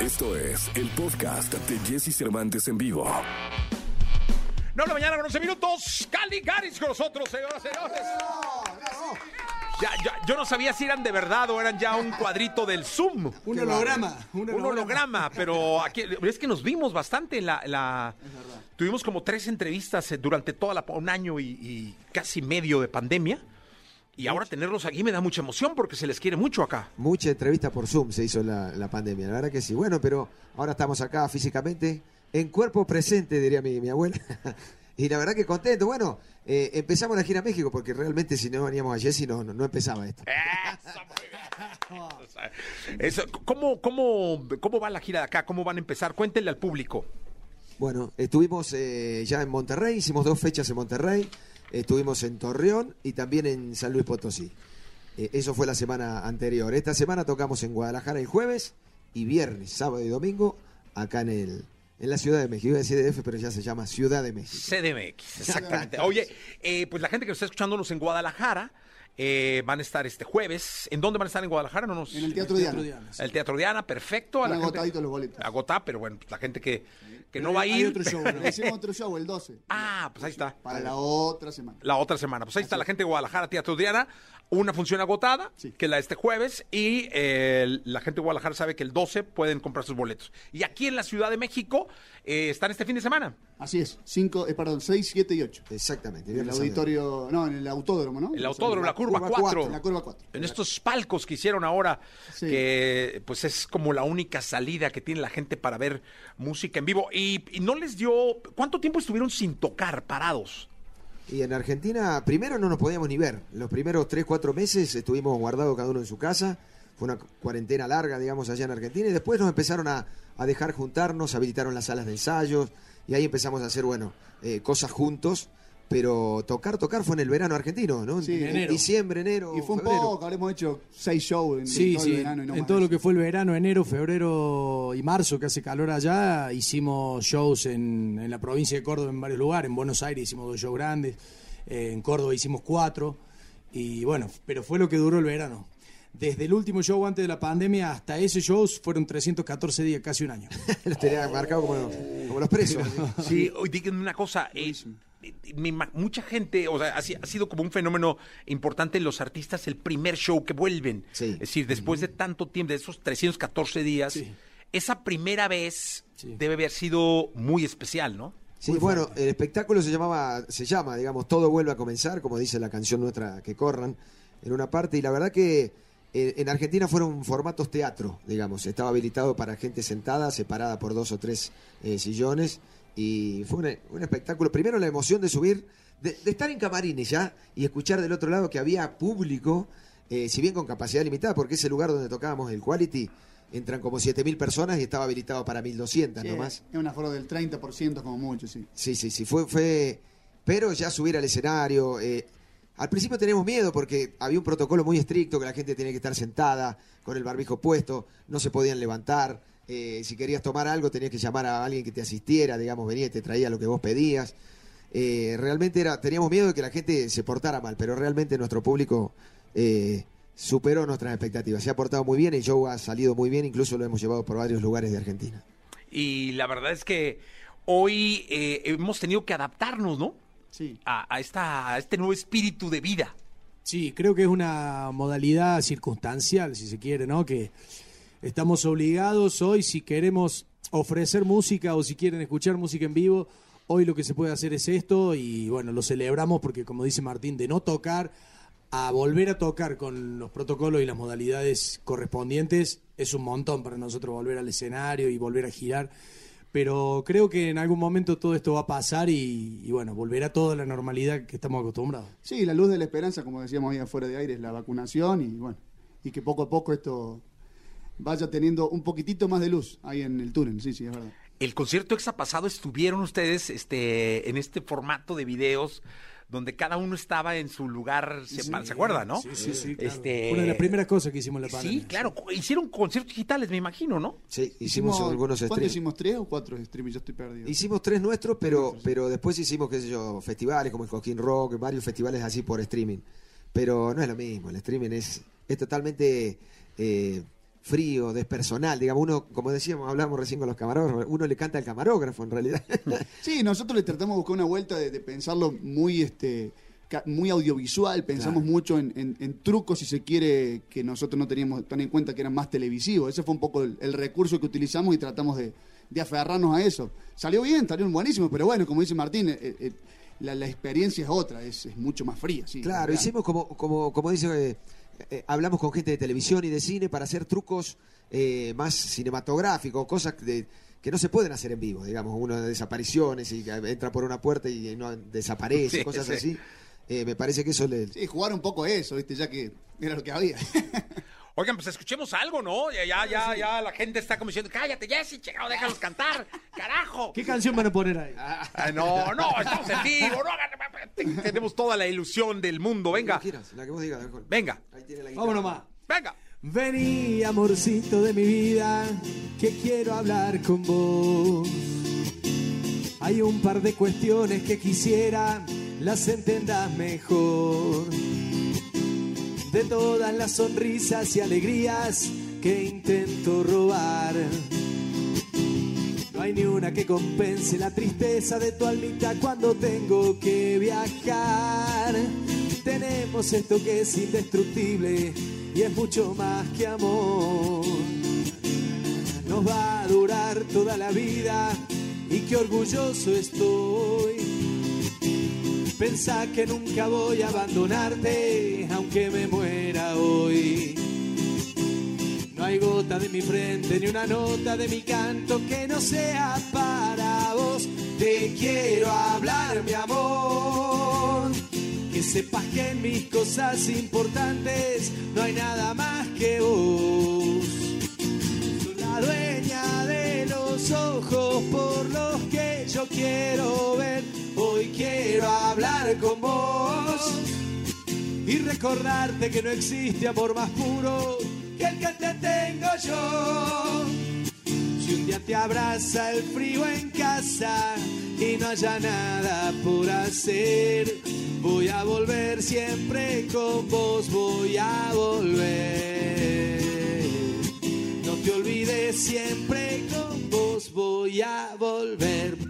Esto es el podcast de Jesse Cervantes en vivo. No, la mañana con 11 minutos. Cali Garis con nosotros, señoras y señores. Ya, ya, yo no sabía si eran de verdad o eran ya un cuadrito del Zoom. Un holograma. Un holograma, pero aquí es que nos vimos bastante en la, la- tuvimos como tres entrevistas eh, durante toda la un año y, y casi medio de pandemia. Y ahora tenerlos aquí me da mucha emoción porque se les quiere mucho acá. Mucha entrevista por Zoom se hizo en la, la pandemia, la verdad que sí. Bueno, pero ahora estamos acá físicamente, en cuerpo presente, diría mi, mi abuela. y la verdad que contento. Bueno, eh, empezamos la gira a México porque realmente si no veníamos a Jessy no, no, no empezaba esto. Eso, muy bien. O sea, eso, ¿cómo, cómo, ¿Cómo va la gira de acá? ¿Cómo van a empezar? Cuéntenle al público. Bueno, estuvimos eh, ya en Monterrey, hicimos dos fechas en Monterrey, estuvimos en Torreón y también en San Luis Potosí. Eh, eso fue la semana anterior. Esta semana tocamos en Guadalajara el jueves y viernes, sábado y domingo, acá en el en la Ciudad de México. Iba a decir DF, pero ya se llama Ciudad de México. CDMX, exactamente. Oye, eh, pues la gente que nos está escuchándonos en Guadalajara eh, van a estar este jueves. ¿En dónde van a estar en Guadalajara? No nos... En el Teatro Diana. El Teatro Diana, perfecto. A la gente- los boletos. Agotá, pero bueno, pues la gente que, que no va a Hay ir. otro show, ¿no? Hicimos otro show el 12. Ah, pues ahí está. Para la otra semana. La otra semana. Pues ahí está la gente de Guadalajara, Teatro Diana. Una función agotada, Sí. que la de este jueves. Y eh, la gente de Guadalajara sabe que el 12 pueden comprar sus boletos. Y aquí en la Ciudad de México eh, están este fin de semana. Así es. Cinco, eh, perdón, 6, 7 y 8. Exactamente. En el auditorio, no, en el autódromo, ¿no? El autódromo, la curva, curva 4. cuatro, En la curva 4. En estos palcos que hicieron ahora, Sí. que pues es como la única salida que tiene la gente para ver música en vivo. Y, y no les dio. ¿Cuánto tiempo estuvieron sin tocar, parados? Y en Argentina, primero no nos podíamos ni ver. Los primeros 3, 4 meses estuvimos guardados cada uno en su casa. Fue una cuarentena larga, digamos, allá en Argentina. Y después nos empezaron a, a dejar juntarnos, habilitaron las salas de ensayos. Y ahí empezamos a hacer, bueno, eh, cosas juntos. Pero tocar, tocar fue en el verano argentino, ¿no? Sí, en enero. diciembre, enero. Y fue un febrero. poco, habremos hecho 6 shows en Sí, todo sí. el verano y no en más todo lo que fue el verano, enero, febrero y marzo, que hace calor allá, hicimos shows en, en la provincia de Córdoba en varios lugares. En Buenos Aires hicimos dos shows grandes, eh, en Córdoba hicimos cuatro. Y bueno, pero fue lo que duró el verano. Desde el último show antes de la pandemia hasta ese show fueron 314 días, casi un año. Los tenía marcados como, como los presos. Sí, hoy díganme una cosa. eh, me ima- mucha gente, o sea, ha, si- ha sido como un fenómeno importante en los artistas el primer show que vuelven. Sí. Es decir, después de tanto tiempo, de esos 314 días, Sí. esa primera vez Sí. debe haber sido muy especial, ¿no? Sí, bueno, el espectáculo se llamaba, se llama, digamos, todo vuelve a comenzar, como dice la canción nuestra que corran en una parte, y la verdad que eh, en Argentina fueron formatos teatro, digamos, estaba habilitado para gente sentada, separada por dos o tres eh, sillones, y fue un espectáculo, primero la emoción de subir, de, de estar en camarines ya, y escuchar del otro lado que había público, eh, si bien con capacidad limitada, porque ese lugar donde tocábamos el Quality, entran como 7.000 personas y estaba habilitado para 1.200 Sí, nomás. Es un aforo del 30% como mucho, sí. Sí, sí, sí, fue, fue, pero ya subir al escenario, eh, al principio teníamos miedo porque había un protocolo muy estricto que la gente tenía que estar sentada, con el barbijo puesto, no se podían levantar, eh, si querías tomar algo tenías que llamar a alguien que te asistiera, digamos, venía y te traía lo que vos pedías. Eh, realmente era, teníamos miedo de que la gente se portara mal, pero realmente nuestro público eh, superó nuestras expectativas, se ha portado muy bien, el show ha salido muy bien, incluso lo hemos llevado por varios lugares de Argentina. Y la verdad es que hoy hemos tenido que adaptarnos, ¿no? Sí. A, a esta, a este nuevo espíritu de vida. Sí, creo que es una modalidad circunstancial, si se quiere, ¿no? Que estamos obligados hoy, si queremos ofrecer música o si quieren escuchar música en vivo, hoy lo que se puede hacer es esto y bueno, lo celebramos porque como dice Martín, de no tocar a volver a tocar con los protocolos y las modalidades correspondientes es un montón para nosotros volver al escenario y volver a girar. Pero creo que en algún momento todo esto va a pasar y, y bueno, volverá toda la normalidad que estamos acostumbrados. Sí, la luz de la esperanza, como decíamos ahí afuera de aire, es la vacunación y bueno, y que poco a poco esto vaya teniendo un poquitito más de luz ahí en el túnel, sí, sí, es verdad. El concierto exa pasado estuvieron ustedes este, en este formato de videos donde cada uno estaba en su lugar, se, Sí. ¿se acuerdan, no? Sí, sí, sí. claro. Este- Una de las primeras cosas que hicimos en la pandemia. Sí, claro, hicieron conciertos digitales, me imagino, ¿no? Sí, hicimos, algunos ¿Cuántos streams. hicimos? ¿Tres o cuatro streams? Yo estoy perdido. Hicimos tres nuestros, pero, pero después hicimos, qué sé yo, festivales como el Coquín Rock, varios festivales así por streaming. Pero no es lo mismo, el streaming es, es totalmente eh, frío, despersonal. Digamos, uno, como decíamos, hablamos recién con los camarógrafos, uno le canta al camarógrafo en realidad. Sí, nosotros le tratamos de buscar una vuelta de, de pensarlo muy este muy audiovisual, pensamos Claro. mucho en, en- en trucos, si se quiere, que nosotros no teníamos tan en cuenta que eran más televisivos. Ese fue un poco el, el recurso que utilizamos y tratamos de, de aferrarnos a eso. Salió bien, salió buenísimo, pero bueno, como dice Martín, eh, eh, la, la experiencia es otra, es, es mucho más fría. Sí, Claro, hicimos como, como, como dice, eh, eh, hablamos con gente de televisión y de cine para hacer trucos eh, más cinematográficos, cosas de- que no se pueden hacer en vivo, digamos, uno de desapariciones y entra por una puerta y no desaparece, Sí, cosas sí. así. Eh, me parece que eso le... Sí, jugar un poco eso, ¿viste? Ya que era lo que había. Oigan, pues escuchemos algo, ¿no? Ya, ya, ya, ya la gente está como diciendo, cállate, Jessy, chingado, déjalos cantar, carajo. ¿Qué canción van a poner ahí? Ay, no, no, estamos en vivo, no tenemos toda la ilusión del mundo, La venga, que quieras, la que vos digas, mejor. venga, Ahí tiene la guitarra. Vámonos más. venga. Vení, amorcito de mi vida, que quiero hablar con vos. Hay un par de cuestiones que quisiera las entendas mejor. De todas las sonrisas y alegrías que intento robar. No hay ni una que compense la tristeza de tu almita cuando tengo que viajar. Tenemos esto que es indestructible y es mucho más que amor. Nos va a durar toda la vida y qué orgulloso estoy. Pensá que nunca voy a abandonarte, aunque me muera hoy. No hay gota de mi frente ni una nota de mi canto que no sea para vos. Te quiero hablar, mi amor. Que sepas que en mis cosas importantes no hay nada más que vos. Sos la dueña de los ojos por los que yo quiero ver. Hoy quiero hablar con vos y recordarte que no existe amor más puro que el que te tengo yo. Si un día te abraza el frío en casa y no haya nada por hacer, voy a volver siempre con vos, voy a volver. No te olvides siempre con vos, voy a volver.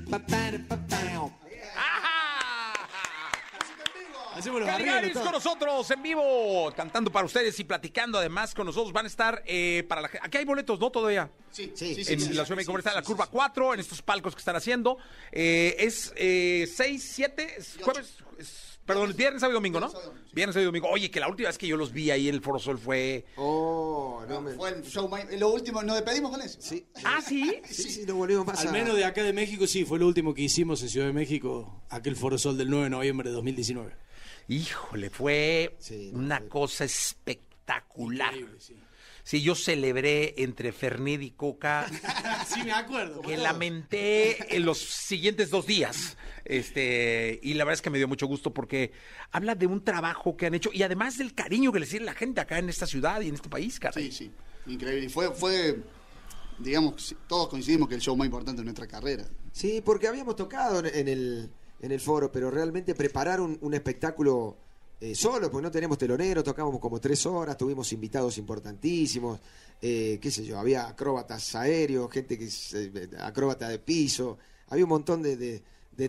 Hacemos los Caligaris con nosotros en vivo, cantando para ustedes y platicando además con nosotros. Van a estar eh, para la gente. Aquí hay boletos, ¿no? Todavía. Sí, Sí, sí, sí, en sí, la sí, Ciudad de México sí, está la curva sí. 4, en estos palcos que están haciendo. Eh, es eh, 6, 7, es jueves, es- perdón, viernes, sábado y domingo, ¿no? Viernes, sábado y domingo, sí. Viernes, sábado y domingo. Oye, que la última vez que yo los vi ahí en el Foro Sol fue... Oh, no me... Fue el show lo último, nos despedimos con eso. Sí, Ah, ¿sí? sí, sí, no volvimos más Al menos de acá de México, sí, fue lo último que hicimos en Ciudad de México, aquel Foro Sol del 9 de noviembre de 2019. Híjole, fue Sí, una fue- cosa espectacular. Sí. Sí, yo celebré entre Fernet y Coca Sí, me acuerdo. que lamenté en los siguientes dos días. Este, y la verdad es que me dio mucho gusto porque habla de un trabajo que han hecho y además del cariño que le tiene la gente acá en esta ciudad y en este país, caray. Sí, sí, increíble. Y fue, fue, digamos, todos coincidimos que el show más importante de nuestra carrera. Sí, porque habíamos tocado en el, en el foro, pero realmente preparar un, espectáculo eh, solo, porque no teníamos telonero, tocábamos como tres horas, tuvimos invitados importantísimos, eh, qué sé yo, había acróbatas aéreos, gente que es eh, acróbata de piso, había un montón de,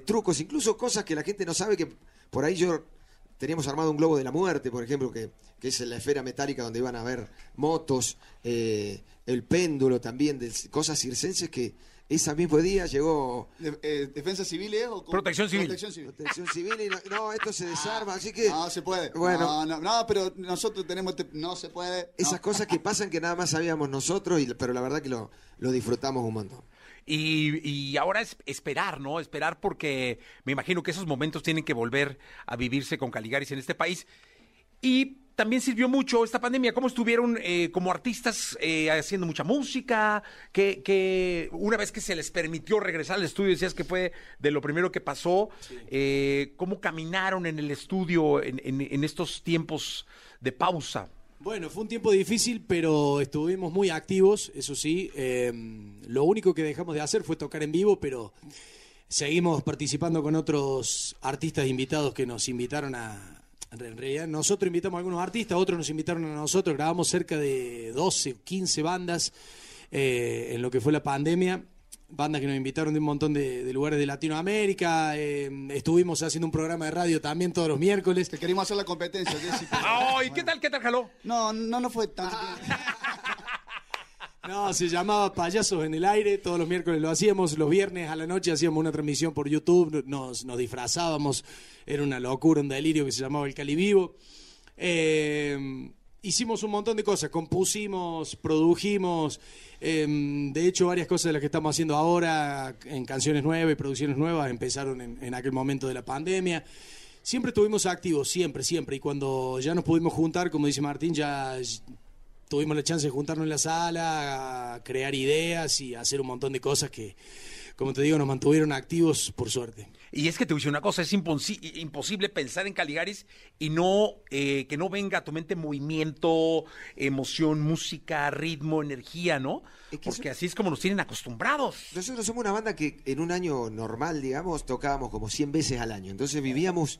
trucos, incluso cosas que la gente no sabe que por ahí yo teníamos armado un globo de la muerte, por ejemplo, que, que es la esfera metálica donde iban a haber motos, eh, el péndulo también, de cosas circenses que ese mismo día llegó De- eh, ¿Defensa civil es o Protección civil. Protección civil. protección civil y no, no, esto se desarma, así que No se puede. Bueno. No, no, no, pero nosotros tenemos. este- no se puede. no. esas cosas que pasan que nada más sabíamos nosotros, y, pero la verdad que lo, lo disfrutamos un montón. Y, y ahora es esperar, ¿no? Esperar porque me imagino que esos momentos tienen que volver a vivirse con Caligaris en este país. Y también sirvió mucho esta pandemia. ¿Cómo estuvieron eh, como artistas eh, haciendo mucha música? Que, que una vez que se les permitió regresar al estudio, decías que fue de lo primero que pasó. eh, ¿Cómo caminaron en el estudio en, en- en estos tiempos de pausa? Bueno, fue un tiempo difícil, pero estuvimos muy activos, eso sí. Eh, lo único que dejamos de hacer fue tocar en vivo, pero seguimos participando con otros artistas invitados que nos invitaron a, En realidad nosotros invitamos a algunos artistas, otros nos invitaron a nosotros, grabamos cerca de 12, 15 bandas eh, en lo que fue la pandemia. Bandas que nos invitaron de un montón de, de lugares de Latinoamérica. eh, estuvimos haciendo un programa de radio también todos los miércoles. Te queríamos hacer la competencia, Jessy, pero- Ay, ¿qué tal, qué tal, jaló? No, no, no fue tan bien. No, se llamaba Payasos en el Aire, todos los miércoles lo hacíamos, los viernes a la noche hacíamos una transmisión por YouTube, nos, nos disfrazábamos, era una locura, un delirio que se llamaba El Cali Vivo. Eh, hicimos un montón de cosas, compusimos, produjimos, eh, de hecho varias cosas de las que estamos haciendo ahora en canciones nuevas y producciones nuevas empezaron en, en aquel momento de la pandemia. Siempre estuvimos activos, siempre, siempre, y cuando ya nos pudimos juntar, como dice Martín, ya tuvimos la chance de juntarnos en la sala, a crear ideas y hacer un montón de cosas que, como te digo, nos mantuvieron activos por suerte. Y es que te voy a decir una cosa, es imposi- imposible pensar en Caligaris y no eh, que no venga a tu mente movimiento, emoción, música, ritmo, energía, ¿no? Es que Porque eso- así es como nos tienen acostumbrados. Nosotros somos una banda que en un año normal, digamos, tocábamos como 100 veces al año. Entonces vivíamos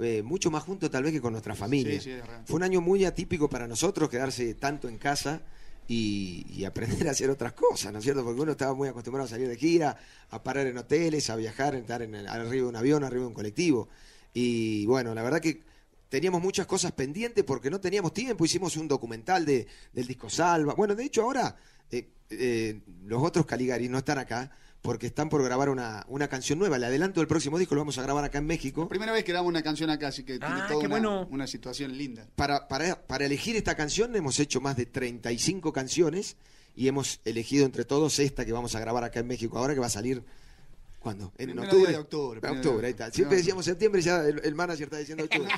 eh, mucho más juntos tal vez que con nuestra familia. Sí, sí. Fue un año muy atípico para nosotros quedarse tanto en casa y, y aprender a hacer otras cosas, ¿no es cierto? Porque uno estaba muy acostumbrado a salir de gira, a parar en hoteles, a viajar, a estar en el- arriba de un avión, arriba de un colectivo. Y bueno, la verdad que teníamos muchas cosas pendientes porque no teníamos tiempo. Hicimos un documental de, del disco Salva. Bueno, de hecho ahora eh, eh, los otros Caligaris no están acá porque están por grabar una, una canción nueva. Le adelanto del próximo disco, lo vamos a grabar acá en México. Primera vez que grabamos una canción acá, así que tiene Ah, toda una, bueno. una situación linda. Para, para, para elegir esta canción hemos hecho más de 35 canciones y hemos elegido entre todos esta que vamos a grabar acá en México ahora que va a salir... ¿Cuándo? En octubre. de octubre, ahí está. octubre. Siempre decíamos septiembre y ya el, el manager está diciendo octubre.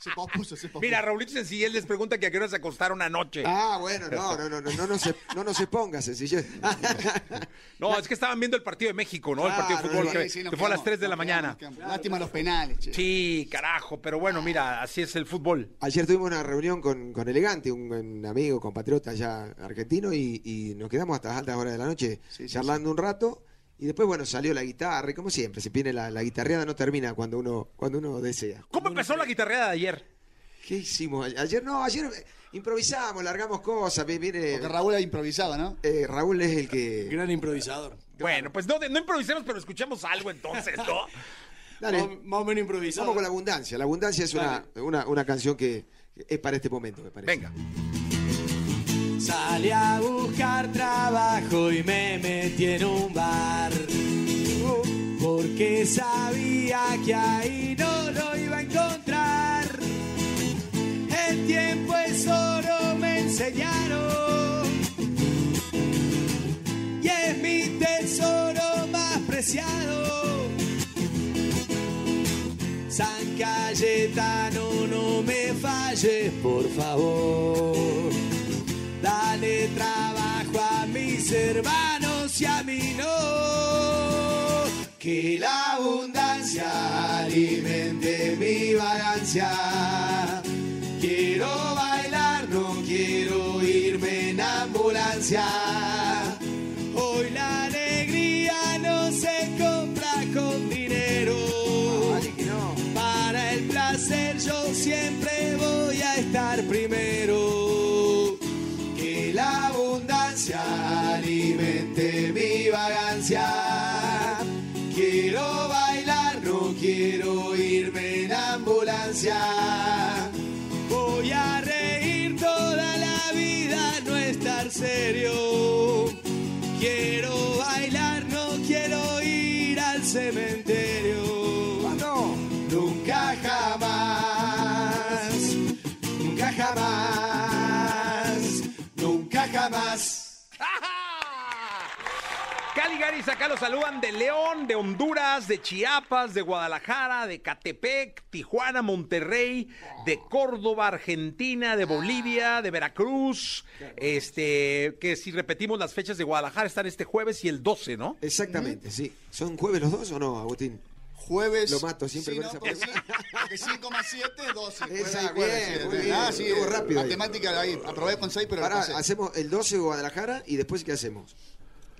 Se se. Mira, Raulito Sencillez les pregunta que a qué hora se acostaron anoche. ah, bueno, no, no, no, no, no, nos, no nos expongas, sencillo. No, es que estaban viendo el partido de México, ¿no? El partido de fútbol que, Sí, nos que fue a las quedamos, 3 de la mañana. Lástima los penales, che. Sí, carajo, pero bueno, mira, así es el fútbol. Ayer tuvimos una reunión con, con Elegante, un, un amigo, compatriota ya argentino, y, y nos quedamos hasta las altas horas de la noche Sí, sí, charlando un rato. Y después, bueno, salió la guitarra, y como siempre, se viene la, la guitarreada, no termina cuando uno, cuando uno desea. ¿Cómo empezó la guitarreada de ayer? ¿Qué hicimos? Ayer no, ayer eh, improvisamos, largamos cosas. vi- Viene, Porque Raúl ha improvisado, ¿no? eh, Raúl es el que. Gran improvisador. Bueno, pues no, no improvisemos, pero escuchemos algo entonces, ¿no? Dale, Más, más o menos improvisador. vamos con la abundancia. La abundancia es una, una, una canción que es para este momento, me parece. Venga. Salí a buscar trabajo y me metí en un bar. Porque sabía que ahí no lo iba a encontrar. El tiempo es oro, me enseñaron. Y es mi tesoro más preciado. San Cayetano, no me falles, por favor. Hermanos y a mí no. Que la abundancia alimente mi vagancia. Quiero bailar, no quiero irme en ambulancia. Voy a reír toda la vida, no estar serio. Quiero bailar, no quiero ir al cementerio. ¿Cuándo? Nunca jamás, nunca jamás, nunca jamás. Caligaris acá los saludan de León, de Honduras, de Chiapas, de Guadalajara, de Catepec, Tijuana, Monterrey, de Córdoba, Argentina, de Bolivia, de Veracruz. Este, que si repetimos las fechas de Guadalajara están este jueves y el 12, ¿no? Exactamente, sí. ¿Son jueves los dos o no, Agustín? Jueves. Lo mato siempre sí, con no, esa pregunta. sí, porque 5 más 7, 12. jueves Esa, bien, sí, muy sí. bien. Ah, sí, rápido. Matemática ahí. Aprobé con 6, pero Ahora hacemos el 12 Guadalajara y después ¿qué hacemos?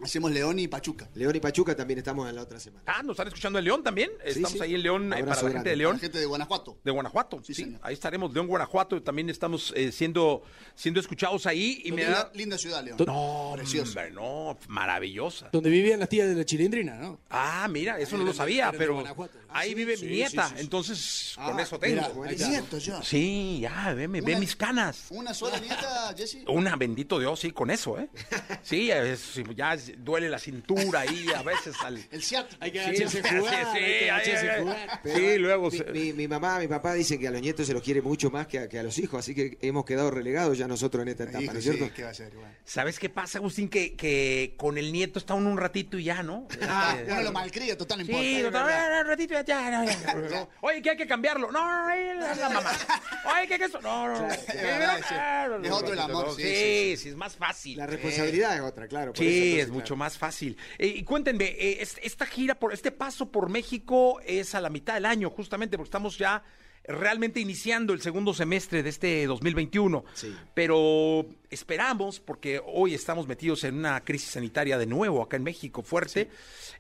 Hacemos León y Pachuca. León y Pachuca también estamos en la otra semana. Ah, ¿nos están escuchando en León también? Estamos sí. ahí en León, eh, para la gente grande. de León. La gente de Guanajuato. De Guanajuato, sí, Sí, señor. ahí estaremos, León, Guanajuato, también estamos eh, siendo, siendo escuchados ahí y me linda, da... linda ciudad, León. No, Precioso. hombre, no, maravillosa. Donde vivían las tías de la chilindrina, ¿no? Ah, mira, eso no Eran lo sabía, pero ahí Ah, sí, vive sí, mi nieta, sí, sí. entonces con Ah, eso tengo. mira, nietos ya. Sí, ya, ve, ve mis canas. Una sola nieta, Jesse. Una, bendito Dios, sí, con eso, ¿eh? Sí, es- ya duele la cintura ahí a veces al... El ciático. Hay que Sí, sí, sí, sí, Sí, luego Mi, se- mi- mi mamá, mi papá dicen que a los nietos se los quiere mucho más que a, que a los hijos, así que hemos quedado relegados ya nosotros en esta etapa, Hijo, ¿no es sí, cierto? ¿qué va a ser? Bueno. ¿Sabes qué pasa, Agustín? Que, que con el nieto está uno un ratito y ya, ¿no? Ah, Este, uno lo malcría, total, no importa. Sí, ah, un ratito ya, ya, ya, ya. Oye, que hay que cambiarlo. No, no, ahí es la mamá. Oye, que que eso. No, no, no. sí. Es otro el amor, sí, Sí, sí, sí, es más fácil. La responsabilidad es otra, claro. por Sí, es claro. Mucho más fácil. Eh, y cuéntenme, eh, es- esta gira, por este paso por México es a la mitad del año, justamente porque estamos ya realmente iniciando el segundo semestre de este 2021. Sí. Pero esperamos, porque hoy estamos metidos en una crisis sanitaria de nuevo acá en México fuerte,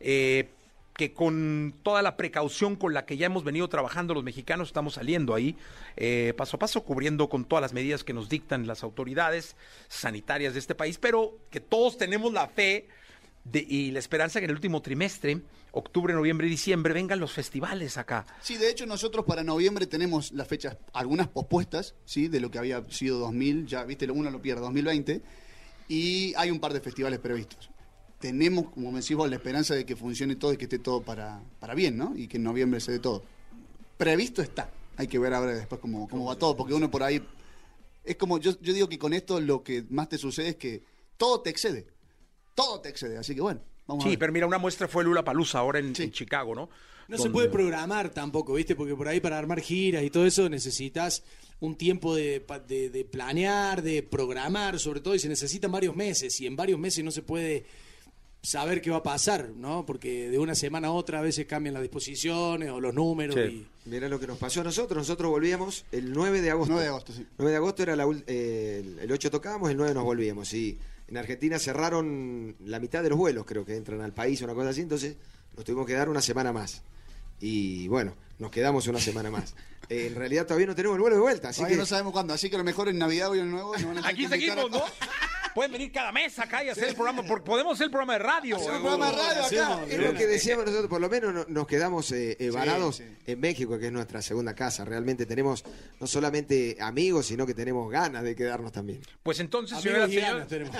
eh, que con toda la precaución con la que ya hemos venido trabajando los mexicanos, estamos saliendo ahí eh, paso a paso, cubriendo con todas las medidas que nos dictan las autoridades sanitarias de este país, pero que todos tenemos la fe de- y la esperanza que en el último trimestre, octubre, noviembre y diciembre, vengan los festivales acá. Sí, de hecho nosotros para noviembre tenemos las fechas, algunas pospuestas, ¿sí? De lo que había sido 2000, ya viste, uno lo pierde, 2020, y hay un par de festivales previstos. Tenemos, como me decís vos, la esperanza de que funcione todo y que esté todo para, para bien, ¿no? Y que en noviembre se dé todo. Previsto está. Hay que ver ahora después cómo, cómo va todo, porque uno por ahí... Es como, yo, yo digo que con esto lo que más te sucede es que todo te excede. Todo te excede. Así que bueno, vamos a Sí, ver. pero mira, una muestra fue Lula Palusa ahora en, Sí. en Chicago, ¿no? No se Donde- puede programar tampoco, ¿viste? Porque por ahí para armar giras y todo eso necesitas un tiempo de, pa- de- de planear, de programar, sobre todo, y se necesitan varios meses. Y en varios meses no se puede saber qué va a pasar, ¿no? Porque de una semana a otra a veces cambian las disposiciones o los números. Sí. y- Mirá lo que nos pasó a nosotros. Nosotros volvíamos el 9 de agosto. 9 de agosto, sí. 9 de agosto era la eh, el- el 8 tocábamos, el 9 nos volvíamos. Y en Argentina cerraron la mitad de los vuelos, creo que entran al país, una cosa así. Entonces nos tuvimos que dar una semana más. Y bueno, nos quedamos una semana más. Eh, en realidad todavía no tenemos el vuelo de vuelta. Así Todavía que no sabemos cuándo, así que a lo mejor en Navidad o en el nuevo nos van a tener Aquí a seguimos, ¿no? Pueden venir cada mes acá y hacer el programa, porque podemos hacer el programa de radio. Hacemos un programa de radio acá. Hacemos, es lo que decíamos nosotros, por lo menos no- nos quedamos eh, eh, varados sí. en México, que es nuestra segunda casa. Realmente tenemos no solamente amigos, sino que tenemos ganas de quedarnos también. Pues entonces, señoras y ganas señores, tenemos.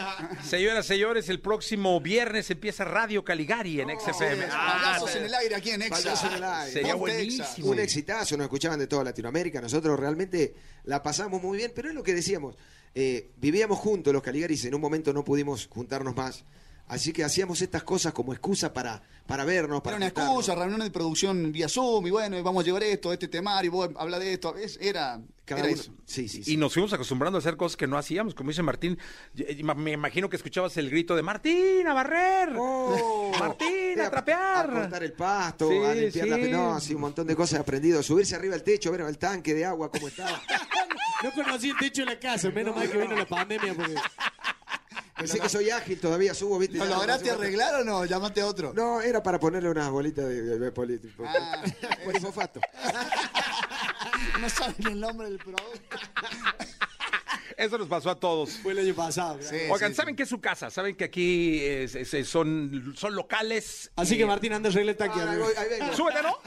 señoras señores, el próximo viernes empieza Radio Caligari en XFM. Sí, Ah, en el aire aquí en Exa. En el aire. Sería Ponte buenísimo. Exa. Un exitazo, nos escuchaban de Latinoamérica. Nosotros realmente la pasamos muy bien, pero es lo que decíamos. eh, vivíamos juntos los Caligaris, en un momento no pudimos juntarnos más. Así que hacíamos estas cosas como excusa para, para vernos, Era para una juntarnos. excusa, reuniones de producción vía Zoom, y bueno, vamos a llevar esto, este temario, y vos habla de esto. Es- era Cada era uno- eso. Sí, sí, sí. Y nos fuimos acostumbrando a hacer cosas que no hacíamos, como dice Martín. Me imagino que escuchabas el grito de Martín, a barrer. Oh, Martín, a trapear. A cortar el pasto, Sí, a limpiar sí. la no, así un montón de cosas he aprendido. Subirse arriba del techo, ver el tanque de agua, cómo estaba. No conocí el techo de la casa, menos mal que vino la pandemia porque... Pensé que soy ágil, todavía subo, ¿viste? ¿Lo lograste arreglar o no? Llamaste a otro. No, era para ponerle unas bolitas de, de, de poli- Ah. polifofato. No saben el nombre del producto. Eso nos pasó a todos. Fue el año pasado. Sí, Oigan, sí, saben sí. que es su casa, saben que aquí es- es- son, son locales. Así y- que Martín. Ah, ahí voy, ahí vengo. Súbete, ¿no?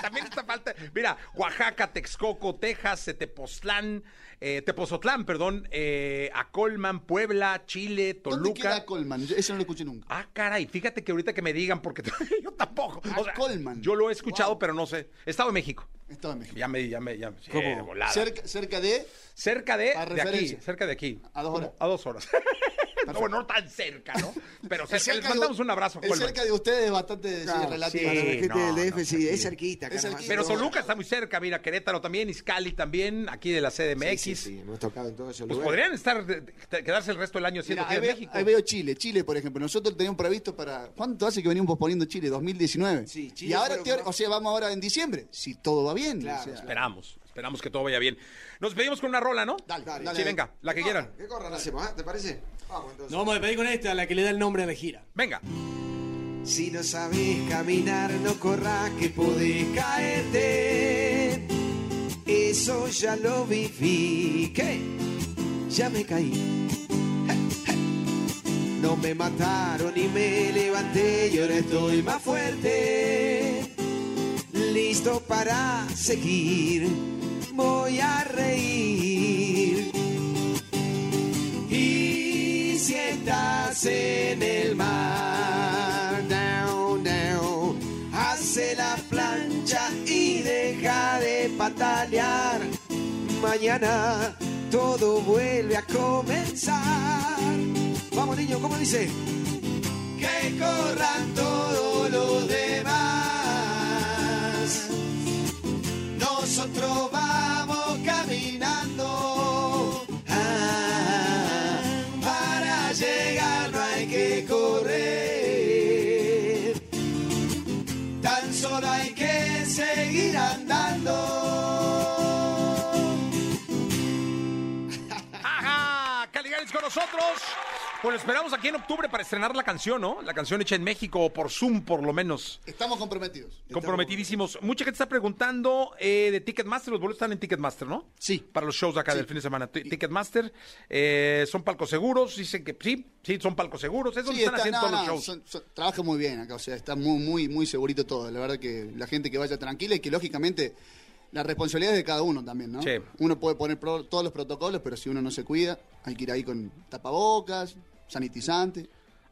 También está falta. Mira, Oaxaca, Texcoco, Texas, Tepoztlán, eh, Tepozotlán, perdón, eh, Acolman, Puebla, Chile, ¿Dónde queda Toluca. Colman? Eso no lo escuché nunca. Ah, caray, fíjate que ahorita que me digan, porque yo tampoco. O sea, Acolman. Yo lo he escuchado, Wow. pero no sé. Estado de México. Estaba en México. Ya me, ya me, ya. sí, ¿Cómo? de volada. Cerca, cerca de. Cerca de, de aquí, cerca de aquí. A dos horas. A dos horas. no, bueno, no tan cerca, ¿no? Pero cerca, cerca les de- mandamos un abrazo. el Colman. cerca de ustedes es bastante sí, Claro, la Sí, gente no, del DF, no, sí, sí. es cerquita. Es. Pero Toluca está muy cerca, mira, Querétaro también, Iscali también, aquí de la CDMX. Sí, sí, sí, hemos tocado en todos esos Pues lugares. podrían estar, quedarse el resto del año veo, México. ahí veo Chile. Chile, por ejemplo. Nosotros teníamos previsto para. ¿Cuánto hace que venimos posponiendo Chile? 2019. Sí, Chile y ahora, o sea, vamos ahora en diciembre. Si todo va bien. Claro, o sea, Esperamos. Esperamos que todo vaya bien. Nos pedimos con una rola, ¿no? Dale, dale, Sí, dale. venga, la que quieran. ¿Qué corran hacemos? ah? ¿Te parece? Vamos entonces. Nos vamos a despedir con esta, la que le da el nombre a la gira. Venga. Si no sabes caminar, no corras que podés caerte. Eso ya lo viví. ¿Qué? Ya me caí. No me mataron y me levanté y ahora estoy más fuerte. Listo para seguir. Voy a reír. Y si estás en el mar, down, hace la plancha y deja de patalear. Mañana todo vuelve a comenzar. Vamos niño, ¿cómo dice? Que corran todos los demás. Nosotros vamos Pues lo esperamos aquí en octubre para estrenar la canción, ¿no? La canción hecha en México, o por Zoom por lo menos. Estamos comprometidos. Comprometidísimos. Mucha gente está preguntando eh, de Ticketmaster. Los boletos están en Ticketmaster, ¿no? Sí. Para los shows acá del fin de semana. Ti- Ticketmaster. eh, son palcos seguros. Dicen que sí, sí, son palcos seguros. Es donde Sí, están está- haciendo no, todos no, los shows. son- son- trabaja muy bien acá, o sea, está muy, muy, muy segurito todo. La verdad que la gente que vaya tranquila y que lógicamente la responsabilidad es de cada uno también, ¿no? Sí. Uno puede poner pro- todos los protocolos, pero si uno no se cuida, hay que ir ahí con tapabocas, sanitizante.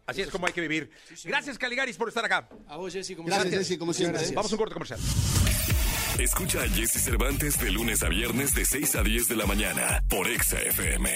Así es como hay que vivir. Gracias, Caligaris, por estar acá. A vos, Jessy, como Gracias, siempre. Jessy, como siempre. Gracias. Vamos a un corte comercial. Escucha a Jesse Cervantes de lunes a viernes de 6 a 10 de la mañana por Exa FM.